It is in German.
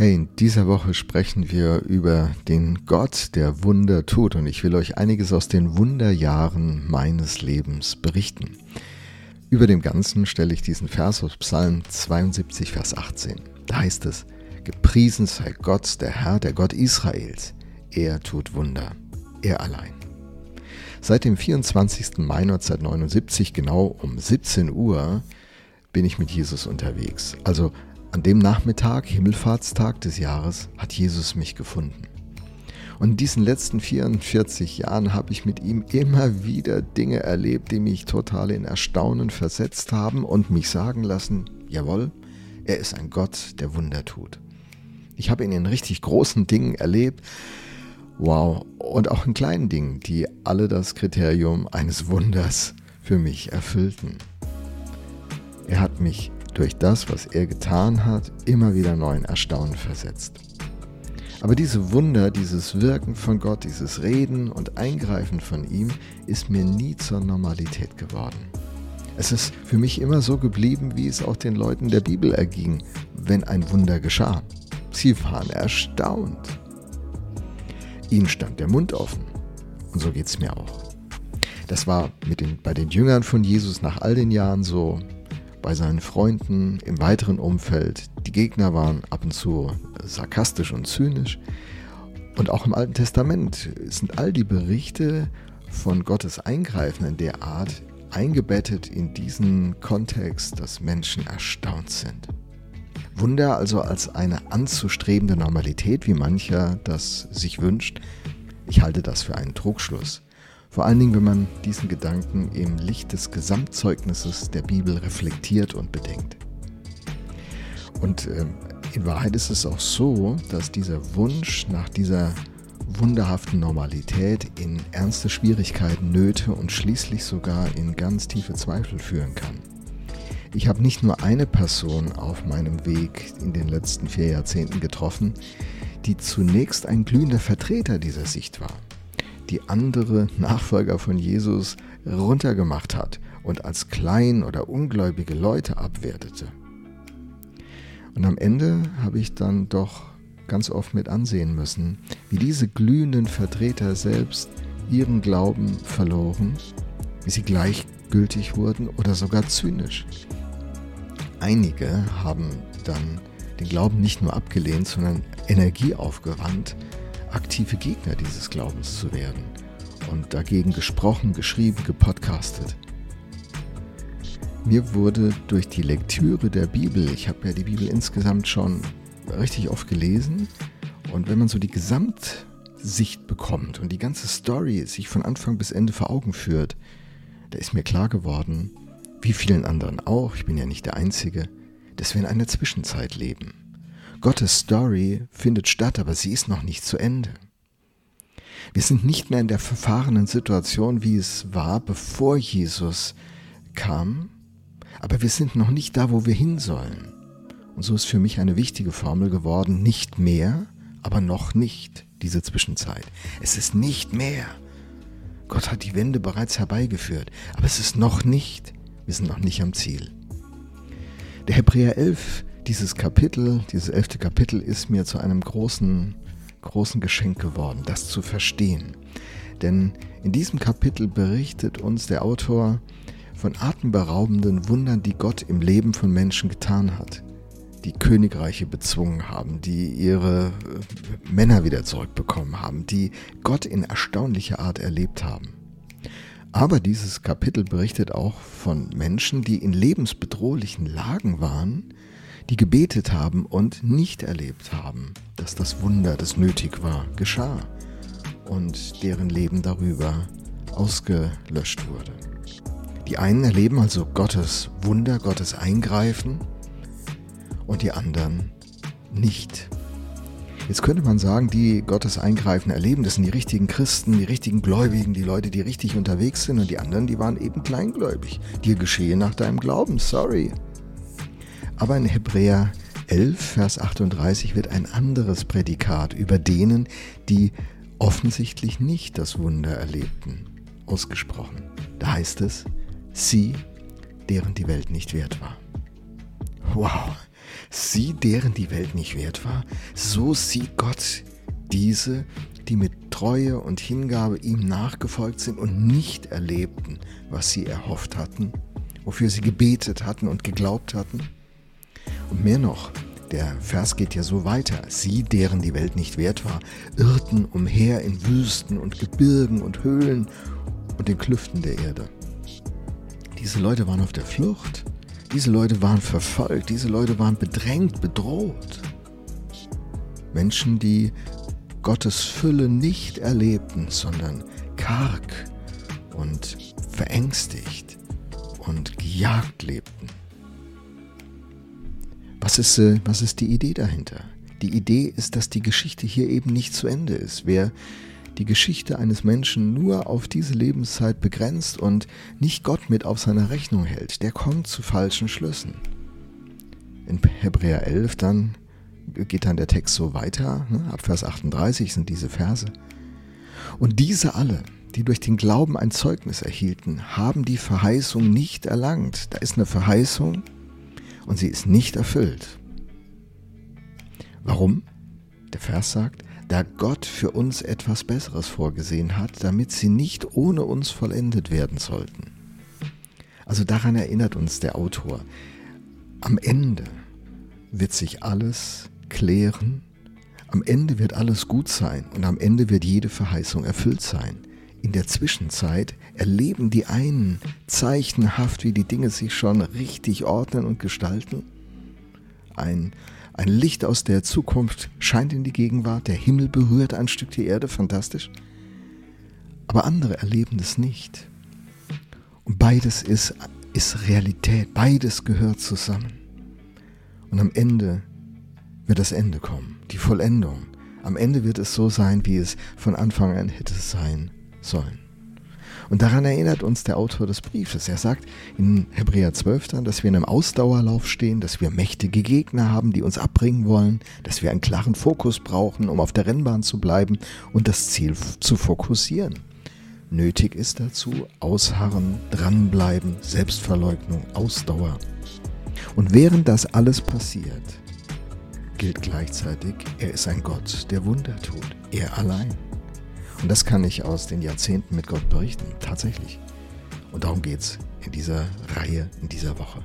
Hey, in dieser Woche sprechen wir über den Gott, der Wunder tut und ich will euch einiges aus den Wunderjahren meines Lebens berichten. Über dem Ganzen stelle ich diesen Vers aus Psalm 72, Vers 18. Da heißt es, Gepriesen sei Gott, der Herr, der Gott Israels. Er tut Wunder, er allein. Seit dem 24. Mai 1979, genau um 17 Uhr, bin ich mit Jesus unterwegs. Also an dem Nachmittag, Himmelfahrtstag des Jahres, hat Jesus mich gefunden. Und in diesen letzten 44 Jahren habe ich mit ihm immer wieder Dinge erlebt, die mich total in Erstaunen versetzt haben und mich sagen lassen, jawohl, er ist ein Gott, der Wunder tut. Ich habe ihn in richtig großen Dingen erlebt, wow, und auch in kleinen Dingen, die alle das Kriterium eines Wunders für mich erfüllten. Er hat mich durch das, was er getan hat, immer wieder neuen Erstaunen versetzt. Aber diese Wunder, dieses Wirken von Gott, dieses Reden und Eingreifen von ihm ist mir nie zur Normalität geworden. Es ist für mich immer so geblieben, wie es auch den Leuten der Bibel erging, wenn ein Wunder geschah. Sie waren erstaunt. Ihnen stand der Mund offen. Und so geht es mir auch. Das war den, bei den Jüngern von Jesus nach all den Jahren so, bei seinen Freunden im weiteren Umfeld. Die Gegner waren ab und zu sarkastisch und zynisch. Und auch im Alten Testament sind all die Berichte von Gottes Eingreifen in der Art eingebettet in diesen Kontext, dass Menschen erstaunt sind. Wunder also als eine anzustrebende Normalität, wie mancher das sich wünscht, ich halte das für einen Trugschluss. Vor allen Dingen, wenn man diesen Gedanken im Licht des Gesamtzeugnisses der Bibel reflektiert und bedenkt. Und äh, in Wahrheit ist es auch so, dass dieser Wunsch nach dieser wunderhaften Normalität in ernste Schwierigkeiten, Nöte und schließlich sogar in ganz tiefe Zweifel führen kann. Ich habe nicht nur eine Person auf meinem Weg in den letzten vier Jahrzehnten getroffen, die zunächst ein glühender Vertreter dieser Sicht war die andere Nachfolger von Jesus runtergemacht hat und als klein oder ungläubige Leute abwertete. Und am Ende habe ich dann doch ganz oft mit ansehen müssen, wie diese glühenden Vertreter selbst ihren Glauben verloren, wie sie gleichgültig wurden oder sogar zynisch. Einige haben dann den Glauben nicht nur abgelehnt, sondern Energie aufgewandt, aktive Gegner dieses Glaubens zu werden und dagegen gesprochen, geschrieben, gepodcastet. Mir wurde durch die Lektüre der Bibel, ich habe ja die Bibel insgesamt schon richtig oft gelesen, und wenn man so die Gesamtsicht bekommt und die ganze Story sich von Anfang bis Ende vor Augen führt, da ist mir klar geworden, wie vielen anderen auch, ich bin ja nicht der Einzige, dass wir in einer Zwischenzeit leben. Gottes Story findet statt, aber sie ist noch nicht zu Ende. Wir sind nicht mehr in der verfahrenen Situation, wie es war, bevor Jesus kam, aber wir sind noch nicht da, wo wir hin sollen. Und so ist für mich eine wichtige Formel geworden, nicht mehr, aber noch nicht diese Zwischenzeit. Es ist nicht mehr. Gott hat die Wende bereits herbeigeführt, aber es ist noch nicht. Wir sind noch nicht am Ziel. Der Hebräer 11 dieses Kapitel, dieses elfte Kapitel ist mir zu einem großen, großen Geschenk geworden, das zu verstehen. Denn in diesem Kapitel berichtet uns der Autor von atemberaubenden Wundern, die Gott im Leben von Menschen getan hat, die Königreiche bezwungen haben, die ihre äh, Männer wieder zurückbekommen haben, die Gott in erstaunlicher Art erlebt haben. Aber dieses Kapitel berichtet auch von Menschen, die in lebensbedrohlichen Lagen waren, die gebetet haben und nicht erlebt haben, dass das Wunder, das nötig war, geschah und deren Leben darüber ausgelöscht wurde. Die einen erleben also Gottes Wunder, Gottes Eingreifen und die anderen nicht. Jetzt könnte man sagen, die Gottes Eingreifen erleben, das sind die richtigen Christen, die richtigen Gläubigen, die Leute, die richtig unterwegs sind und die anderen, die waren eben kleingläubig. Dir geschehe nach deinem Glauben, sorry. Aber in Hebräer 11, Vers 38 wird ein anderes Prädikat über denen, die offensichtlich nicht das Wunder erlebten, ausgesprochen. Da heißt es, sie, deren die Welt nicht wert war. Wow, Sie, deren die Welt nicht wert war, so sieht Gott diese, die mit Treue und Hingabe ihm nachgefolgt sind und nicht erlebten, was sie erhofft hatten, wofür sie gebetet hatten und geglaubt hatten. Und mehr noch, der Vers geht ja so weiter. Sie, deren die Welt nicht wert war, irrten umher in Wüsten und Gebirgen und Höhlen und den Klüften der Erde. Diese Leute waren auf der Flucht. Diese Leute waren verfolgt. Diese Leute waren bedrängt, bedroht. Menschen, die Gottes Fülle nicht erlebten, sondern karg und verängstigt und gejagt lebten. Was ist, äh, was ist die Idee dahinter? Die Idee ist, dass die Geschichte hier eben nicht zu Ende ist. Wer die Geschichte eines Menschen nur auf diese Lebenszeit begrenzt und nicht Gott mit auf seiner Rechnung hält, der kommt zu falschen Schlüssen. In Hebräer 11 dann geht dann der Text so weiter, ne? ab Vers 38 sind diese Verse. Und diese alle, die durch den Glauben ein Zeugnis erhielten, haben die Verheißung nicht erlangt. Da ist eine Verheißung, und sie ist nicht erfüllt. Warum? Der Vers sagt, da Gott für uns etwas Besseres vorgesehen hat, damit sie nicht ohne uns vollendet werden sollten. Also daran erinnert uns der Autor. Am Ende wird sich alles klären, am Ende wird alles gut sein und am Ende wird jede Verheißung erfüllt sein. In der Zwischenzeit erleben die einen zeichenhaft, wie die Dinge sich schon richtig ordnen und gestalten. Ein, ein Licht aus der Zukunft scheint in die Gegenwart, der Himmel berührt ein Stück die Erde, fantastisch. Aber andere erleben das nicht. Und beides ist, ist Realität, beides gehört zusammen. Und am Ende wird das Ende kommen, die Vollendung. Am Ende wird es so sein, wie es von Anfang an hätte sein sollen. Und daran erinnert uns der Autor des Briefes. Er sagt in Hebräer 12 dann, dass wir in einem Ausdauerlauf stehen, dass wir mächtige Gegner haben, die uns abbringen wollen, dass wir einen klaren Fokus brauchen, um auf der Rennbahn zu bleiben und das Ziel zu fokussieren. Nötig ist dazu Ausharren, dranbleiben, Selbstverleugnung, Ausdauer. Und während das alles passiert, gilt gleichzeitig, er ist ein Gott, der Wunder tut. Er allein. Und das kann ich aus den Jahrzehnten mit Gott berichten, tatsächlich. Und darum geht es in dieser Reihe, in dieser Woche.